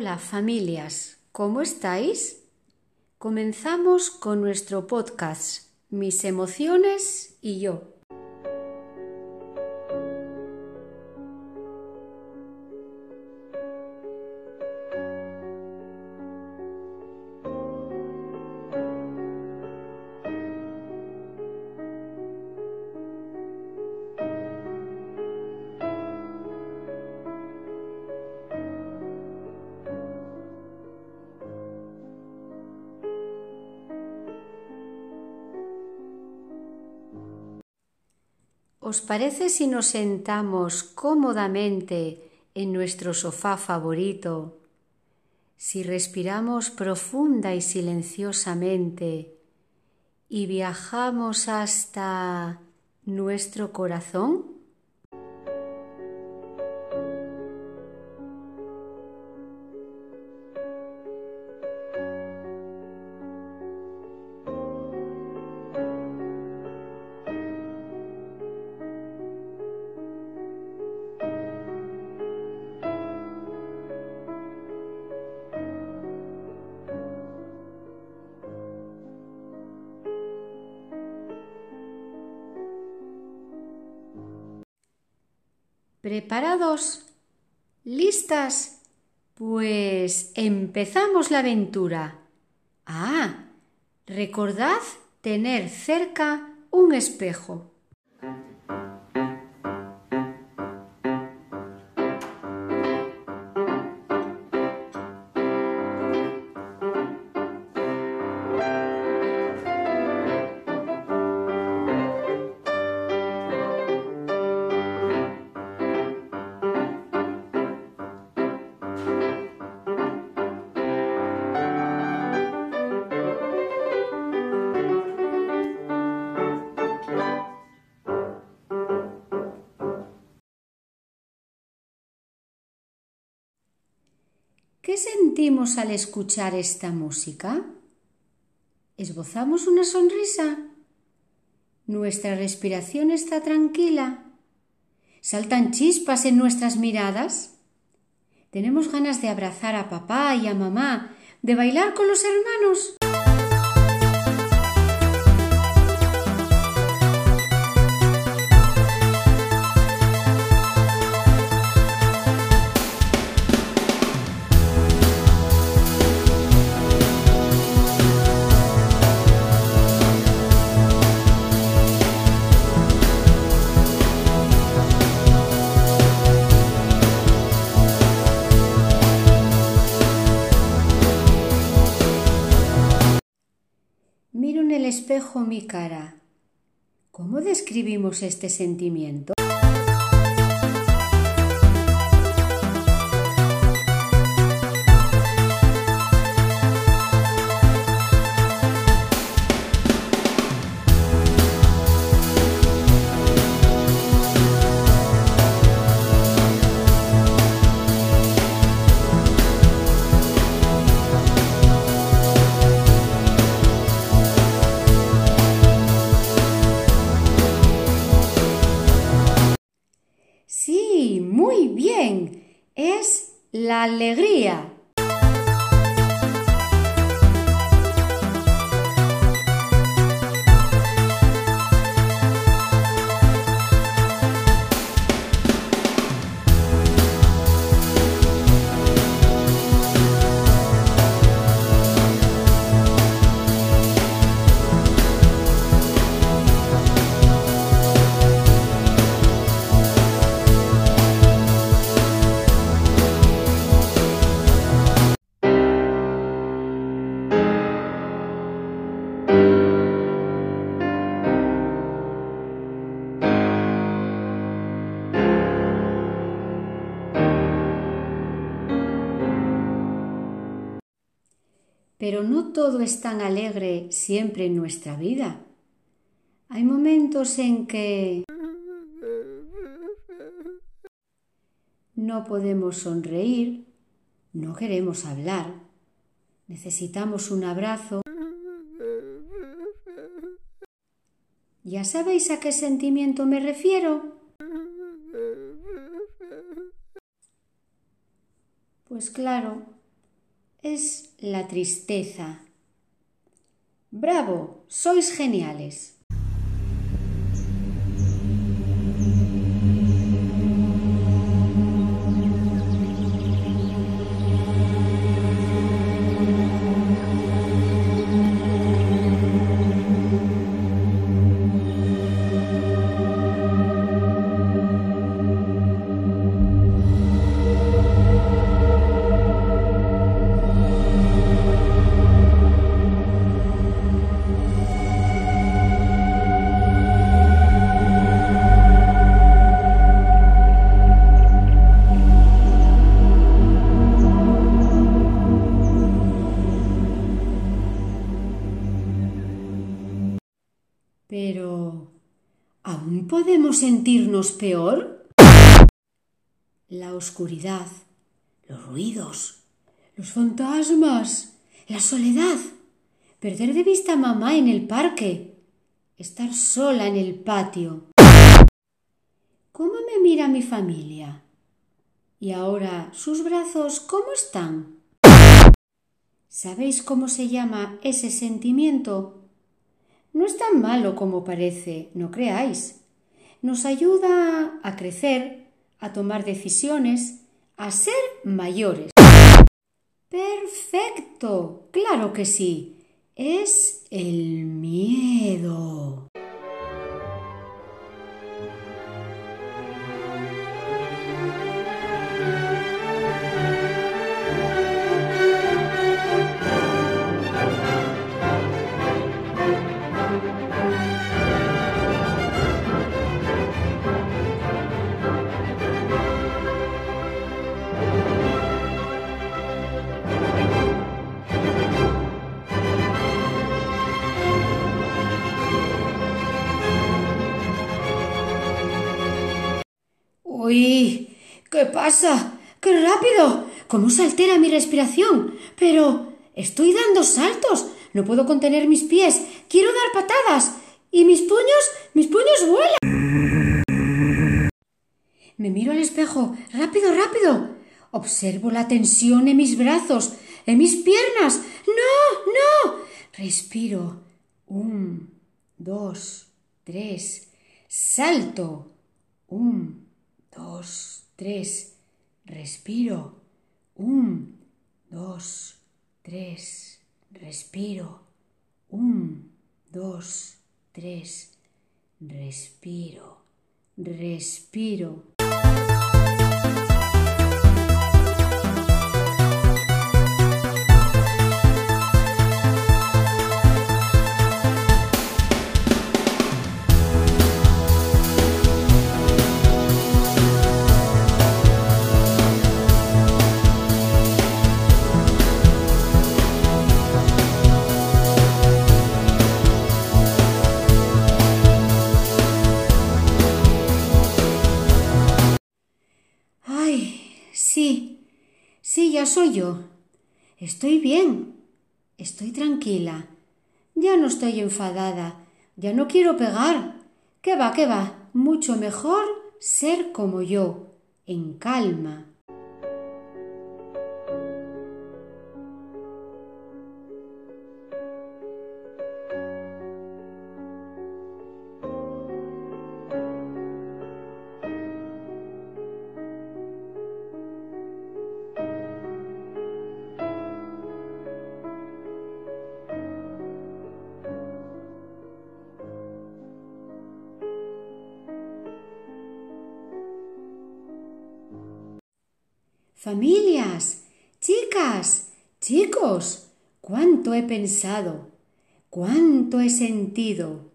Hola familias, ¿cómo estáis? Comenzamos con nuestro podcast Mis emociones y yo. ¿Os parece si nos sentamos cómodamente en nuestro sofá favorito? Si respiramos profunda y silenciosamente y viajamos hasta nuestro corazón? ¿Preparados? ¿Listas? Pues empezamos la aventura. Ah, recordad tener cerca un espejo. ¿Qué sentimos al escuchar esta música? ¿Esbozamos una sonrisa? ¿Nuestra respiración está tranquila? ¿Saltan chispas en nuestras miradas? ¿Tenemos ganas de abrazar a papá y a mamá, de bailar con los hermanos? Espejo mi cara. ¿Cómo describimos este sentimiento? Sí, muy bien. Es la alegría. Pero no todo es tan alegre siempre en nuestra vida. Hay momentos en que no podemos sonreír, no queremos hablar, necesitamos un abrazo. ¿Ya sabéis a qué sentimiento me refiero? Pues claro, es la tristeza. Bravo, sois geniales. ¿Aún podemos sentirnos peor? La oscuridad, los ruidos, los fantasmas, la soledad, perder de vista a mamá en el parque, estar sola en el patio. ¿Cómo me mira mi familia? Y ahora, ¿sus brazos cómo están? ¿Sabéis cómo se llama ese sentimiento? No es tan malo como parece, no creáis. Nos ayuda a crecer, a tomar decisiones, a ser mayores. Perfecto, claro que sí. Es el miedo. Uy, ¿qué pasa? ¡Qué rápido! ¿Cómo se altera mi respiración? Pero estoy dando saltos. No puedo contener mis pies. Quiero dar patadas. ¿Y mis puños? Mis puños vuelan. Me miro al espejo. Rápido, rápido. Observo la tensión en mis brazos, en mis piernas. No, no. Respiro. Un, dos, tres. Salto. Un, dos, tres. Respiro. Un, dos, tres. Respiro. Un, dos, tres. Respiro. Respiro. Soy yo. Estoy bien, estoy tranquila, ya no estoy enfadada, ya no quiero pegar. ¿Qué va, qué va? Mucho mejor ser como yo, en calma. Familias, chicas, chicos, cuánto he pensado, cuánto he sentido.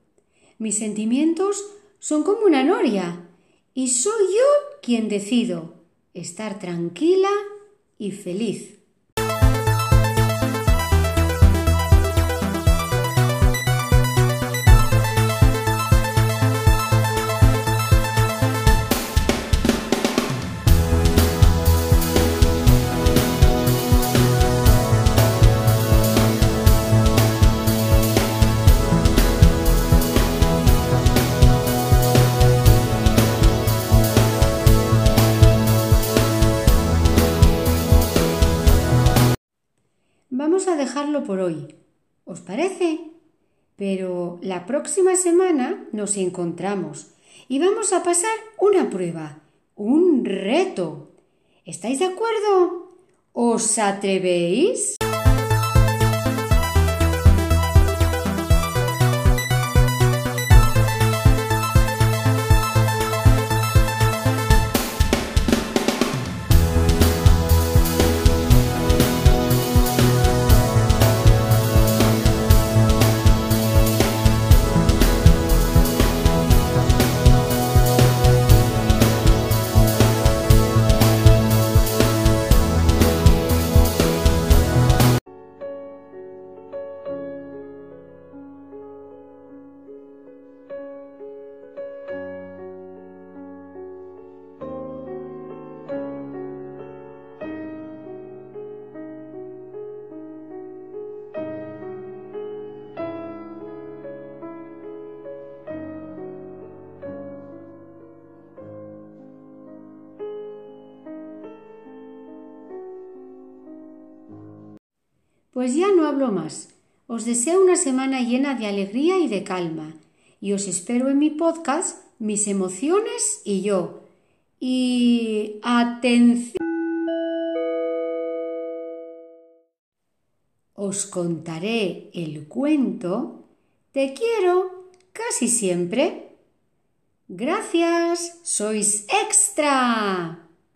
Mis sentimientos son como una noria y soy yo quien decido estar tranquila y feliz. Por hoy. ¿Os parece? Pero la próxima semana nos encontramos y vamos a pasar una prueba, un reto. ¿Estáis de acuerdo? ¿Os atrevéis? Pues ya no hablo más. Os deseo una semana llena de alegría y de calma. Y os espero en mi podcast Mis emociones y yo. Y atención. Os contaré el cuento Te quiero casi siempre. Gracias, sois extra.